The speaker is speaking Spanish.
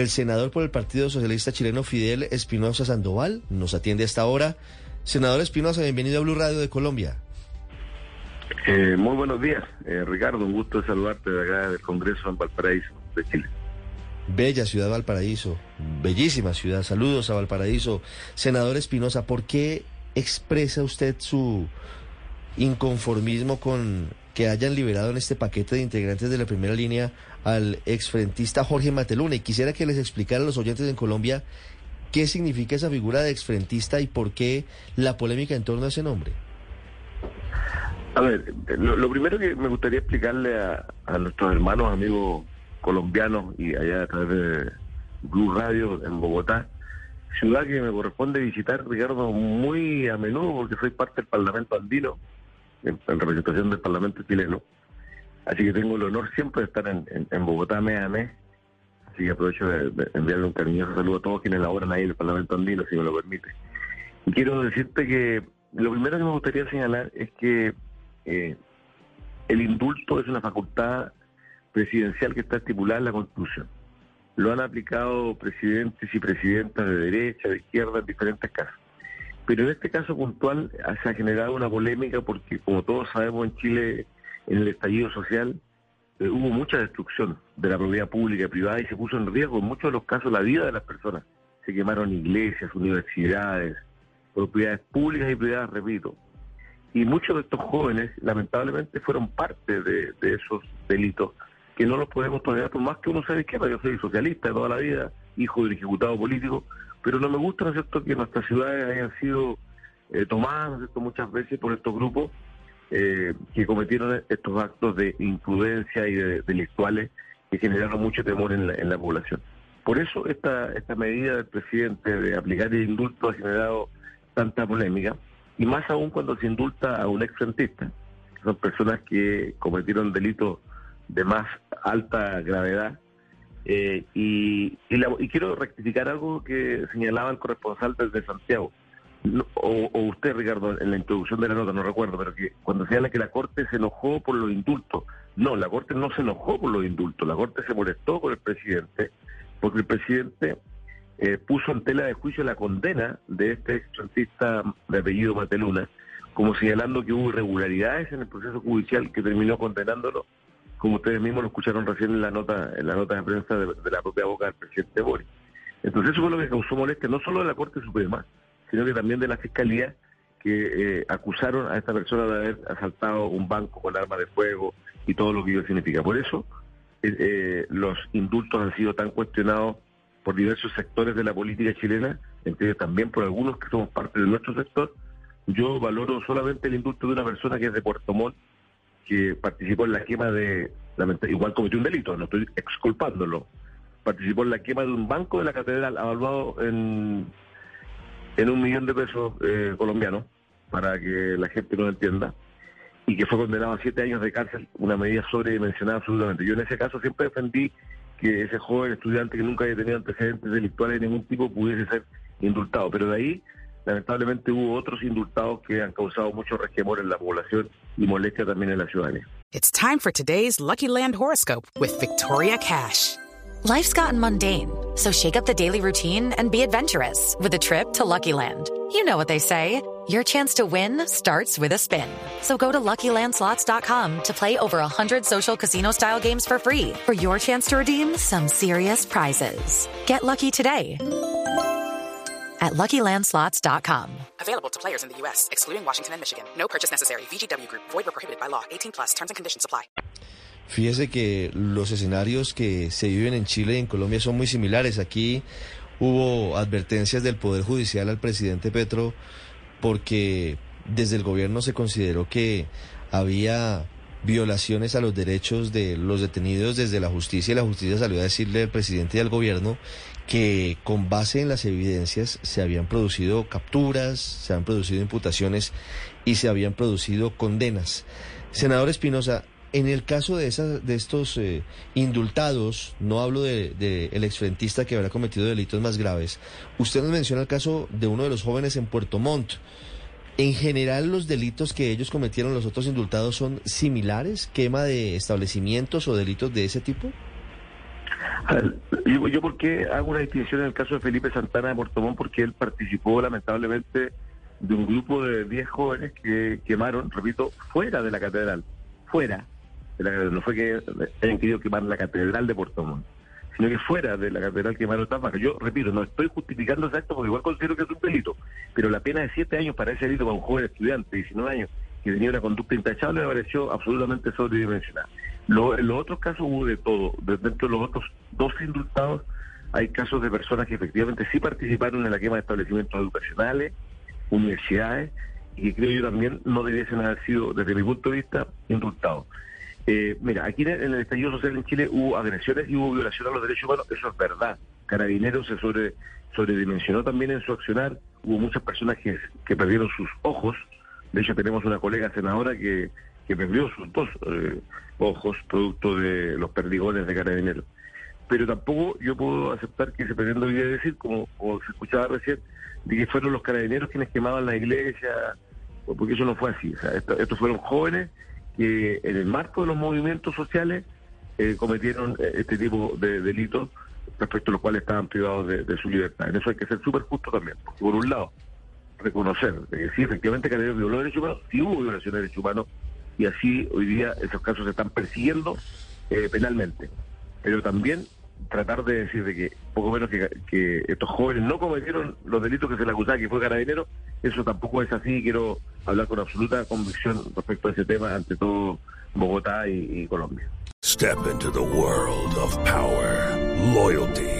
El senador por el Partido Socialista Chileno Fidel Espinosa Sandoval nos atiende a esta hora. Senador Espinosa, bienvenido a Blue Radio de Colombia. Eh, muy buenos días, eh, Ricardo. Un gusto saludarte de acá del Congreso en Valparaíso, de Chile. Bella ciudad Valparaíso, bellísima ciudad. Saludos a Valparaíso. Senador Espinosa, ¿por qué expresa usted su inconformismo con que hayan liberado en este paquete de integrantes de la primera línea al exfrentista Jorge Mateluna? Y quisiera que les explicara a los oyentes en Colombia qué significa esa figura de exfrentista y por qué la polémica en torno a ese nombre. A ver, lo, primero que me gustaría explicarle a, a nuestros hermanos, amigos colombianos y allá a través de Blue Radio en Bogotá, ciudad que me corresponde visitar, Ricardo, muy a menudo porque soy parte del Parlamento andino, en, en representación del Parlamento chileno. Así que tengo el honor siempre de estar en, Bogotá mes. Así que aprovecho de, de enviarle un cariñoso saludo a todos quienes laboran ahí en el Parlamento andino, si me lo permite. Y quiero decirte que lo primero que me gustaría señalar es que eh, el indulto es una facultad presidencial que está estipulada en la Constitución. Lo han aplicado presidentes y presidentas de derecha, de izquierda, en diferentes casos. Pero en este caso puntual se ha generado una polémica porque, como todos sabemos, en Chile, en el estallido social, eh, hubo mucha destrucción de la propiedad pública y privada y se puso en riesgo en muchos de los casos la vida de las personas. Se quemaron iglesias, universidades, propiedades públicas y privadas, repito. Y muchos de estos jóvenes, lamentablemente, fueron parte de, de esos delitos que no los podemos tolerar por más que uno de izquierda. Yo soy socialista de toda la vida, hijo del ejecutado político, pero no me gusta, ¿no es que nuestras ciudades hayan sido eh, tomadas, muchas veces por estos grupos eh, que cometieron estos actos de imprudencia y de delictuales que generaron mucho temor en la, en la población. Por eso esta, esta medida del presidente de aplicar el indulto ha generado tanta polémica, y más aún cuando se indulta a un exfrentista, son personas que cometieron delitos de más alta gravedad. Eh, y, y, la, y, quiero rectificar algo que señalaba el corresponsal desde Santiago, o, o, usted, Ricardo, en la introducción de la nota, no recuerdo, pero que cuando señala que la Corte se enojó por los indultos. No, la Corte no se enojó por los indultos, la Corte se molestó con el presidente, porque el presidente eh, puso en tela de juicio la condena de este exfrentista de apellido Mateluna, como señalando que hubo irregularidades en el proceso judicial que terminó condenándolo como ustedes mismos lo escucharon recién en la nota en la nota de prensa de, la propia boca del presidente Boris. Entonces eso fue lo que causó molestia no solo de la Corte Suprema, sino que también de la Fiscalía, que eh, acusaron a esta persona de haber asaltado un banco con arma de fuego y todo lo que ello significa. Por eso eh, eh, los indultos han sido tan cuestionados por diversos sectores de la política chilena, entre también por algunos que somos parte de nuestro sector. Yo valoro solamente el indulto de una persona que es de Puerto Montt, que participó en la quema de, igual cometió un delito, no estoy exculpándolo, participó en la quema de un banco de la catedral evaluado en, en un millón de pesos eh, colombianos, para que la gente no entienda, y que fue condenado a siete años de cárcel, una medida sobredimensionada absolutamente. Yo en ese caso siempre defendí que ese joven estudiante que nunca había tenido antecedentes delictuales de ningún tipo pudiese ser indultado, pero de ahí lamentablemente hubo otros indultados que han causado mucho resquemor en la población y molestia también en la ciudadanía. It's time for today's Lucky Land horoscope with Victoria Cash. Life's gotten mundane, so shake up the daily routine and be adventurous with a trip to Lucky Land. You know what they say. Your chance to win starts with a spin. So go to LuckyLandSlots.com to play over 100 social casino-style games for free for your chance to redeem some serious prizes. Get lucky today at LuckyLandSlots.com. Available to players in the U.S., excluding Washington and Michigan. No purchase necessary. VGW Group. Void or prohibited by law. 18 plus. Terms and conditions apply. Fíjese que los escenarios que se viven en Chile y en Colombia son muy similares. Aquí hubo advertencias del Poder Judicial al presidente Petro porque desde el gobierno se consideró que había violaciones a los derechos de los detenidos desde la justicia y la justicia salió a decirle al presidente y al gobierno que con base en las evidencias se habían producido capturas, se habían producido imputaciones y se habían producido condenas. Senador Espinosa, en el caso de, esas, de estos eh, indultados, no hablo del de, el exfrentista que habrá cometido delitos más graves, usted nos menciona el caso de uno de los jóvenes en Puerto Montt. En general, los delitos que ellos cometieron, los otros indultados, son similares, quema de establecimientos o delitos de ese tipo. Yo, yo por qué hago una distinción en el caso de Felipe Santana de Puerto Montt, porque él participó lamentablemente de un grupo de 10 jóvenes que quemaron, repito, fuera de la catedral, fuera no fue que hayan querido quemar la catedral de Puerto Montt, sino que fuera de la catedral quemaron Tapaca. Yo repito, no estoy justificando ese acto porque igual considero que es un delito, pero la pena de siete años para ese delito para un joven estudiante de 19 años que tenía una conducta intachable me pareció absolutamente sobredimensionada. Lo, en los otros casos hubo de todo. Dentro de los otros dos indultados hay casos de personas que efectivamente sí participaron en la quema de establecimientos educacionales, universidades, y que creo yo también no debiesen haber sido, desde mi punto de vista, indultados. Eh, mira, aquí en el estallido social en Chile hubo agresiones y hubo violaciones a los derechos humanos, eso es verdad. Carabineros se sobre, sobredimensionó también en su accionar, hubo muchas personas que, que perdieron sus ojos, de hecho tenemos una colega senadora que, que perdió sus dos eh, ojos producto de los perdigones de Carabineros. Pero tampoco yo puedo aceptar que se pretenda hoy decir, como, se escuchaba recién, de que fueron los carabineros quienes quemaban la iglesia, porque eso no fue así. estos fueron jóvenes que en el marco de los movimientos sociales eh, cometieron eh, este tipo de delitos respecto a los cuales estaban privados de, su libertad. En eso hay que ser súper justo también, porque por un lado, reconocer que sí, efectivamente, que violó derechos humanos, sí hubo violación de derechos humanos, y así hoy día esos casos se están persiguiendo eh, penalmente. Pero también tratar de decir de que poco menos que, estos jóvenes no cometieron los delitos que se les acusaba que fue carabinero, eso tampoco es así. Quiero hablar con absoluta convicción respecto a ese tema ante todo Bogotá y, y Colombia. Step into the world of power, loyalty